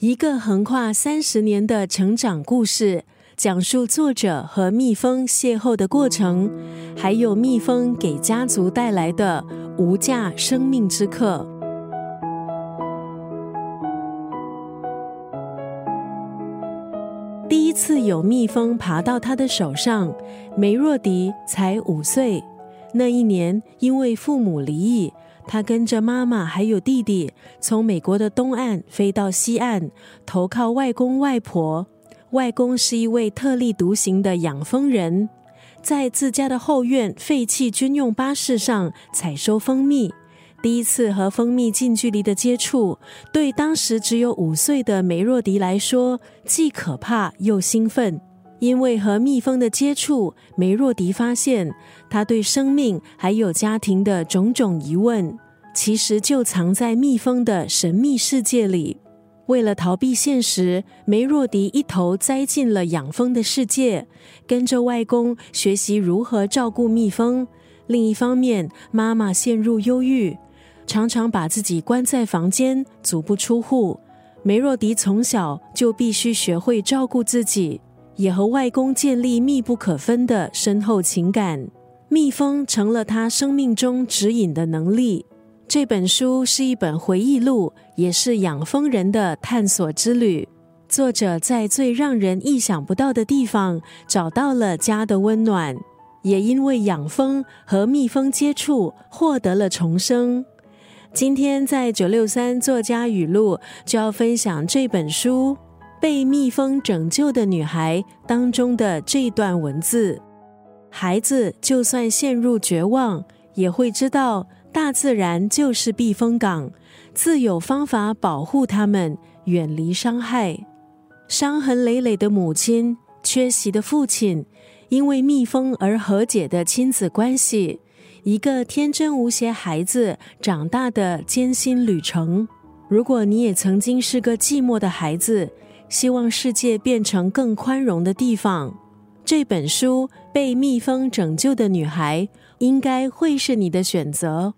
一个横跨三十年的成长故事，讲述作者和蜜蜂邂逅的过程，还有蜜蜂给家族带来的无价生命之课。第一次有蜜蜂爬到他的手上，梅若迪才五岁。那一年，因为父母离异。他跟着妈妈还有弟弟，从美国的东岸飞到西岸，投靠外公外婆。外公是一位特立独行的养蜂人，在自家的后院废弃军用巴士上采收蜂蜜。第一次和蜂蜜近距离的接触，对当时只有五岁的梅若迪来说，既可怕又兴奋。因为和蜜蜂的接触，梅若迪发现，他对生命还有家庭的种种疑问，其实就藏在蜜蜂的神秘世界里。为了逃避现实，梅若迪一头栽进了养蜂的世界，跟着外公学习如何照顾蜜蜂。另一方面，妈妈陷入忧郁，常常把自己关在房间，足不出户。梅若迪从小就必须学会照顾自己。也和外公建立密不可分的深厚情感，蜜蜂成了他生命中指引的能力。这本书是一本回忆录，也是养蜂人的探索之旅。作者在最让人意想不到的地方找到了家的温暖，也因为养蜂和蜜蜂接触获得了重生。今天在九六三作家语录就要分享这本书。被蜜蜂拯救的女孩当中的这段文字：孩子就算陷入绝望，也会知道大自然就是避风港，自有方法保护他们远离伤害。伤痕累累的母亲，缺席的父亲，因为蜜蜂而和解的亲子关系，一个天真无邪孩子长大的艰辛旅程。如果你也曾经是个寂寞的孩子，希望世界变成更宽容的地方。这本书《被蜜蜂拯救的女孩》应该会是你的选择。